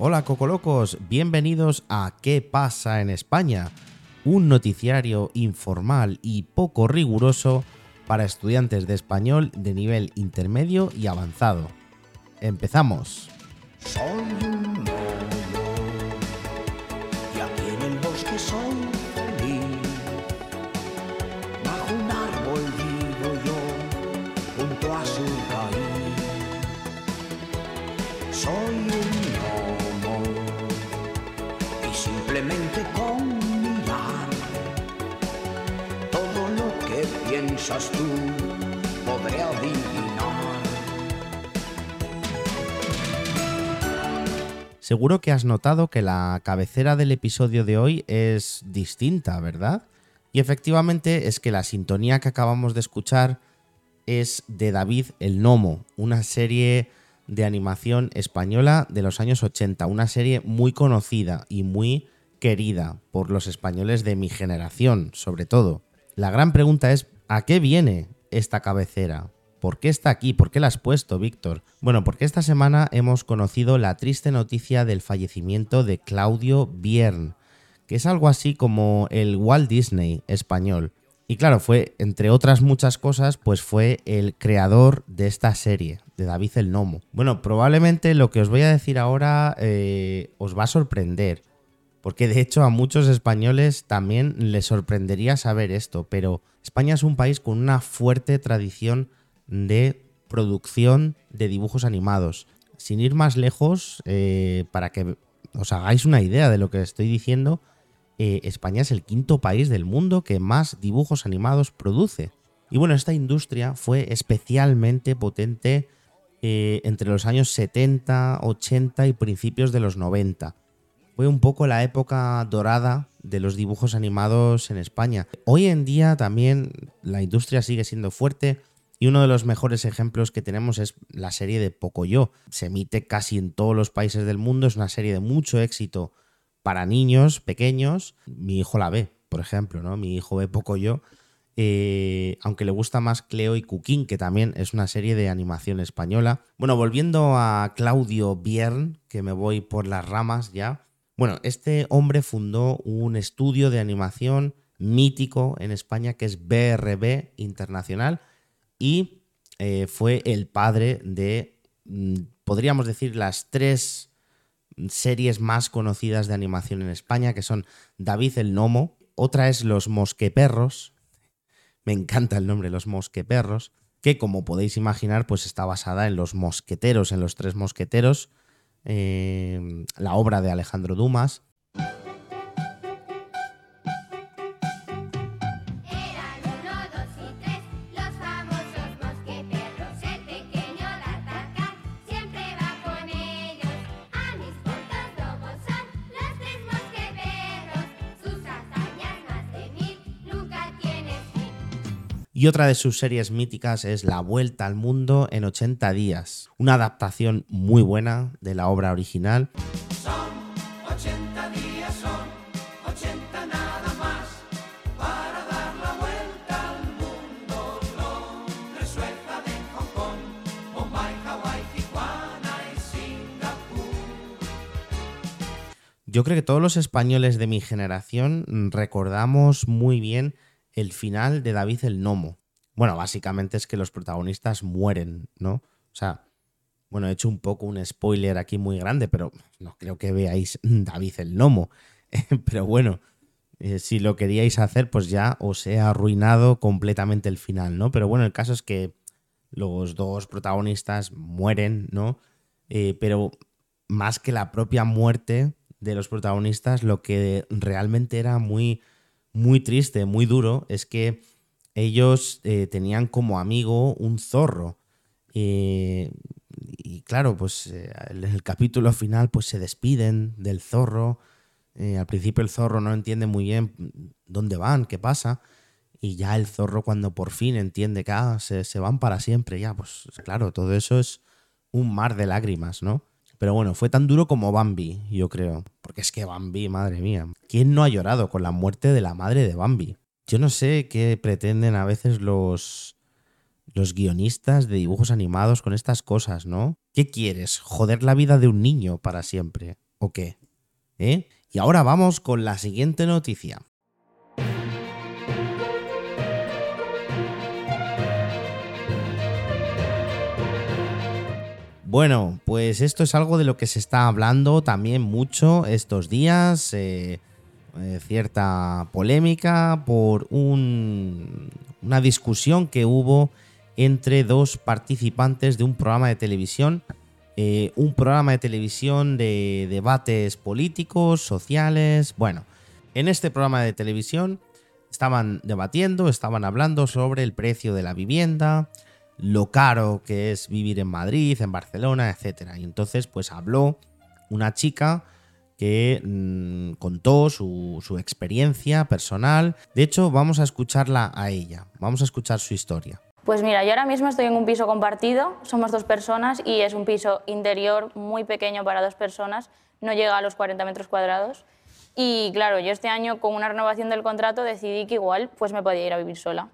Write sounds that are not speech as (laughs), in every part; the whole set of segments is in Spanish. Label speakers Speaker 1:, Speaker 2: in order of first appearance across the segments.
Speaker 1: Hola Cocolocos, bienvenidos a ¿Qué pasa en España? Un noticiario informal y poco riguroso para estudiantes de español de nivel intermedio y avanzado. Empezamos.
Speaker 2: Soy un y aquí en el bosque soy un. Soy un simplemente con mirar todo lo que piensas tú podré adivinar.
Speaker 1: Seguro que has notado que la cabecera del episodio de hoy es distinta, ¿verdad? Y efectivamente es que la sintonía que acabamos de escuchar es de David el Nomo, una serie de animación española de los años 80, una serie muy conocida y muy querida por los españoles de mi generación, sobre todo. La gran pregunta es, ¿a qué viene esta cabecera? ¿Por qué está aquí? ¿Por qué la has puesto, Víctor? Bueno, porque esta semana hemos conocido la triste noticia del fallecimiento de Claudio Biern, que es algo así como el Walt Disney español. Y claro, fue, entre otras muchas cosas, pues fue el creador de esta serie, de David el Nomo. Bueno, probablemente lo que os voy a decir ahora eh, os va a sorprender, porque de hecho a muchos españoles también les sorprendería saber esto, pero España es un país con una fuerte tradición de producción de dibujos animados. Sin ir más lejos, eh, para que os hagáis una idea de lo que estoy diciendo, eh, España es el quinto país del mundo que más dibujos animados produce. Y bueno, esta industria fue especialmente potente eh, entre los años 70, 80 y principios de los 90. Fue un poco la época dorada de los dibujos animados en España. Hoy en día también la industria sigue siendo fuerte, y uno de los mejores ejemplos que tenemos es la serie de Pocoyo. Se emite casi en todos los países del mundo, es una serie de mucho éxito para niños pequeños. Mi hijo la ve, por ejemplo, ¿no? Mi hijo ve Pocoyo. Eh, aunque le gusta más Cleo y Cuquín, que también es una serie de animación española. Bueno, volviendo a Claudio Biern, que me voy por las ramas ya. Bueno, este hombre fundó un estudio de animación mítico en España que es BRB Internacional y eh, fue el padre de, mm, podríamos decir, las tres series más conocidas de animación en España, que son David el Nomo, otra es Los Mosqueperros, me encanta el nombre, Los Mosqueperros, que como podéis imaginar, pues está basada en los mosqueteros, en los tres mosqueteros, eh, la obra de Alejandro Dumas.
Speaker 3: Y
Speaker 1: otra de sus series míticas es La Vuelta al Mundo en 80 días, una adaptación muy buena de la obra original.
Speaker 2: Son 80 días, son 80 nada más para dar la vuelta al mundo. Londres, Suecia, de Hong Kong, Bombay, Hawái, Tijuana y Singapur.
Speaker 1: Yo creo que todos los españoles de mi generación recordamos muy bien el final de David el Nomo. Bueno, básicamente es que los protagonistas mueren, ¿no? O sea, bueno, he hecho un poco un spoiler aquí muy grande, pero no creo que veáis (laughs) David el Nomo. (laughs) pero bueno, eh, si lo queríais hacer, pues ya os he arruinado completamente el final, ¿no? Pero bueno, el caso es que los dos protagonistas mueren, ¿no? Eh, pero más que la propia muerte de los protagonistas, lo que realmente era muy, muy triste, muy duro, es que ellos eh, tenían como amigo un zorro. Eh, y claro, pues eh, en el capítulo final pues se despiden del zorro. Eh, al principio el zorro no entiende muy bien dónde van, qué pasa. Y ya el zorro cuando por fin entiende que ah, se, se van para siempre, ya, pues claro, todo eso es un mar de lágrimas, ¿no? Pero bueno, fue tan duro como Bambi, yo creo. Porque es que Bambi, madre mía. ¿Quién no ha llorado con la muerte de la madre de Bambi? Yo no sé qué pretenden a veces los, los guionistas de dibujos animados con estas cosas, ¿no? ¿Qué quieres? ¿Joder la vida de un niño para siempre? o qué? ¿Eh? Y ahora vamos con la siguiente noticia. Bueno, pues esto es algo de lo que se está hablando también mucho estos días. eh, eh, cierta polémica por un- una discusión que hubo entre dos participantes de un programa de televisión. eh, un programa de televisión de debates políticos, sociales. Bueno, en este programa de televisión estaban debatiendo, estaban hablando sobre el precio de la vivienda, lo caro que es vivir en Madrid, en Barcelona, etc. Y entonces, pues habló una chica que mm, contó su, su experiencia personal. De hecho, vamos a escucharla a ella, vamos a escuchar su historia.
Speaker 4: Pues mira, yo ahora mismo estoy en un piso compartido, somos dos personas y es un piso interior muy pequeño para dos personas, no llega a los 40 metros cuadrados. Y claro, yo este año con una renovación del contrato decidí que igual pues me podía ir a vivir sola.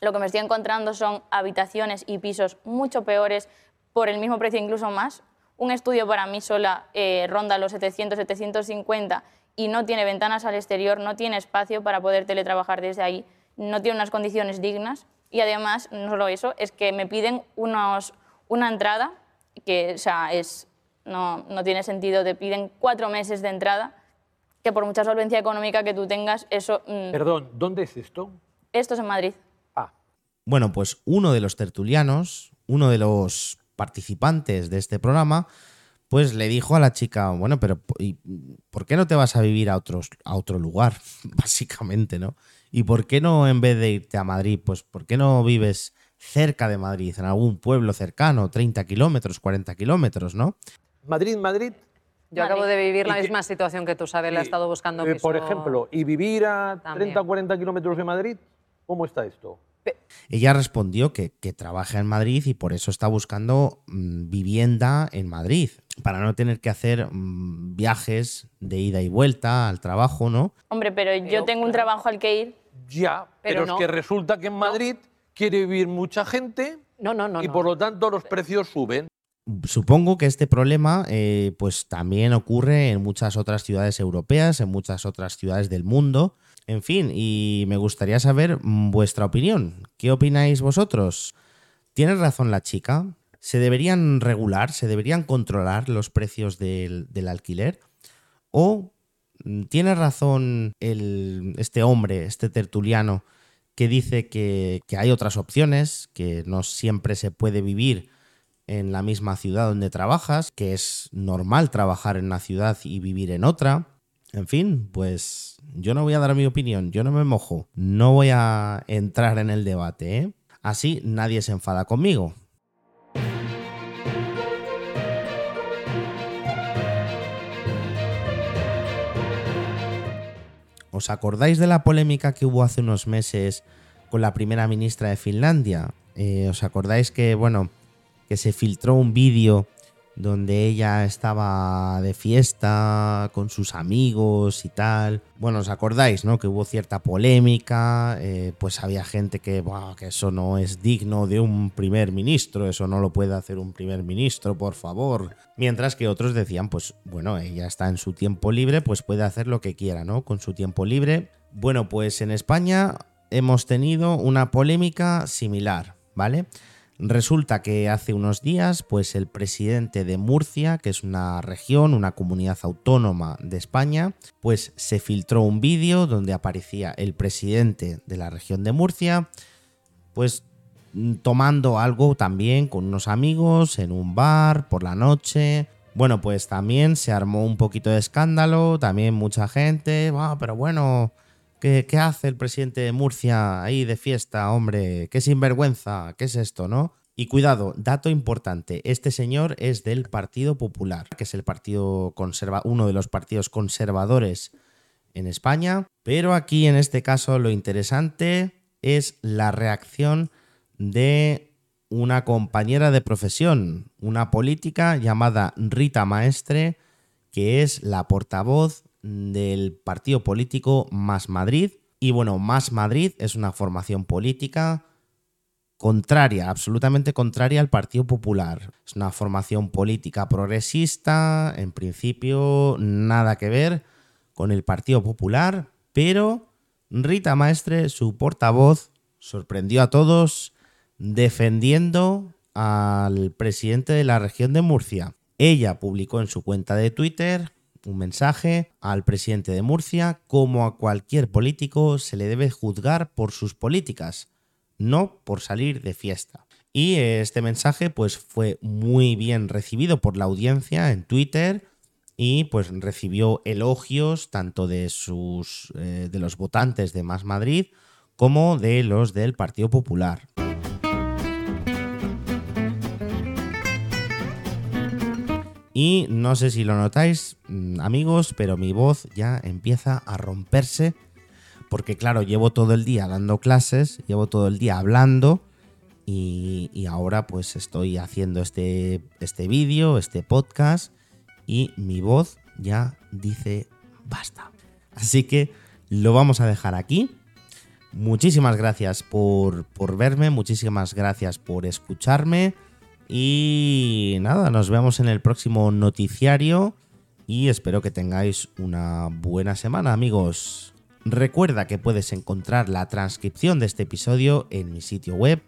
Speaker 4: Lo que me estoy encontrando son habitaciones y pisos mucho peores por el mismo precio, incluso más. Un estudio para mí sola eh, ronda los 700, 750 y no tiene ventanas al exterior, no tiene espacio para poder teletrabajar desde ahí, no tiene unas condiciones dignas y además, no solo eso, es que me piden unos, una entrada que o sea, es, no, no tiene sentido, te piden cuatro meses de entrada, que por mucha solvencia económica que tú tengas, eso... mm,
Speaker 5: Perdón, ¿dónde es esto?
Speaker 4: esto es en Madrid.
Speaker 1: Bueno, pues uno de los tertulianos, uno de los participantes de este programa, pues le dijo a la chica, bueno, pero ¿y ¿por qué no te vas a vivir a, otros, a otro lugar? (laughs) Básicamente, ¿no? ¿Y por qué no en vez de irte a Madrid, pues por qué no vives cerca de Madrid, en algún pueblo cercano, 30 kilómetros, 40 kilómetros, ¿no?
Speaker 5: Madrid, Madrid.
Speaker 6: Yo
Speaker 4: Madrid.
Speaker 6: acabo de vivir la
Speaker 5: ¿Y qué-
Speaker 6: misma situación que tú, sabes, la he estado buscando
Speaker 5: eh,
Speaker 6: piso.
Speaker 5: Por ejemplo, ¿y vivir a
Speaker 6: También.
Speaker 5: 30 40 kilómetros de Madrid? ¿Cómo está esto?
Speaker 1: Ella respondió que, que trabaja en Madrid y por eso está buscando mm, vivienda en Madrid, para no tener que hacer mm, viajes de ida y vuelta al trabajo, ¿no?
Speaker 4: Hombre, pero, yo
Speaker 6: Pero,
Speaker 4: tengo un trabajo al que ir.
Speaker 5: Ya, pero,
Speaker 6: Pero
Speaker 5: es
Speaker 6: no.
Speaker 5: que resulta que en Madrid quiere vivir mucha gente
Speaker 6: No, no, no.
Speaker 5: y
Speaker 6: no.
Speaker 5: por lo tanto los precios suben.
Speaker 1: Supongo que este problema eh, pues también ocurre en muchas otras ciudades europeas, en muchas otras ciudades del mundo. En fin, y me gustaría saber vuestra opinión. ¿Qué opináis vosotros? ¿Tiene razón la chica? ¿Se deberían regular, se deberían controlar los precios del, alquiler? ¿O mm, tiene razón este hombre, este tertuliano, que dice que, que hay otras opciones, que no siempre se puede vivir en la misma ciudad donde trabajas, que es normal trabajar en una ciudad y vivir en otra. En fin, pues yo no voy a dar mi opinión, yo no me mojo, no voy a entrar en el debate, ¿eh? Así nadie se enfada conmigo. ¿Os acordáis de la polémica que hubo hace unos meses con la primera ministra de Finlandia? Eh, ¿Os acordáis que, bueno, que se filtró un vídeo donde ella estaba de fiesta con sus amigos y tal. Bueno, os acordáis, ¿no? Que hubo cierta polémica, eh, pues había gente que, "Buah, que eso no es digno de un primer ministro, eso no lo puede hacer un primer ministro, por favor. Mientras que otros decían, pues bueno, ella está en su tiempo libre, pues puede hacer lo que quiera, ¿no? Con su tiempo libre. Bueno, pues en España hemos tenido una polémica similar, ¿vale? Resulta que hace unos días, pues el presidente de Murcia, que es una región, una comunidad autónoma de España, pues se filtró un vídeo donde aparecía el presidente de la región de Murcia, pues tomando algo también con unos amigos en un bar por la noche. Bueno, pues también se armó un poquito de escándalo, también mucha gente, "Ah, pero bueno, ¿Qué, hace el presidente de Murcia ahí de fiesta, hombre? ¿Qué sinvergüenza? ¿Qué es esto, no? Y cuidado, dato importante, este señor es del Partido Popular, que es el partido conserva uno de los partidos conservadores en España, pero aquí en este caso lo interesante es la reacción de una compañera de profesión, una política llamada Rita Maestre, que es la portavoz del partido político Más Madrid. Y bueno, Más Madrid es una formación política contraria, absolutamente contraria al Partido Popular. Es una formación política progresista, en principio nada que ver con el Partido Popular, pero Rita Maestre, su portavoz, sorprendió a todos defendiendo al presidente de la región de Murcia. Ella publicó en su cuenta de Twitter un mensaje al presidente de Murcia como a cualquier político se le debe juzgar por sus políticas, no por salir de fiesta. Y este mensaje pues fue muy bien recibido por la audiencia en Twitter y pues recibió elogios tanto de sus eh, de los votantes de Más Madrid como de los del Partido Popular. Y no sé si lo notáis, mm, amigos, pero mi voz ya empieza a romperse. Porque claro, llevo todo el día dando clases, llevo todo el día hablando. Y, ahora pues estoy haciendo este, este vídeo, este podcast. Y mi voz ya dice basta. Así que lo vamos a dejar aquí. Muchísimas gracias por, por verme, muchísimas gracias por escucharme. Y nada, nos vemos en el próximo noticiario y espero que tengáis una buena semana amigos. Recuerda que puedes encontrar la transcripción de este episodio en mi sitio web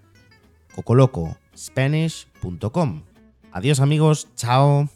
Speaker 1: cocolocospanish.com. Adiós amigos, chao.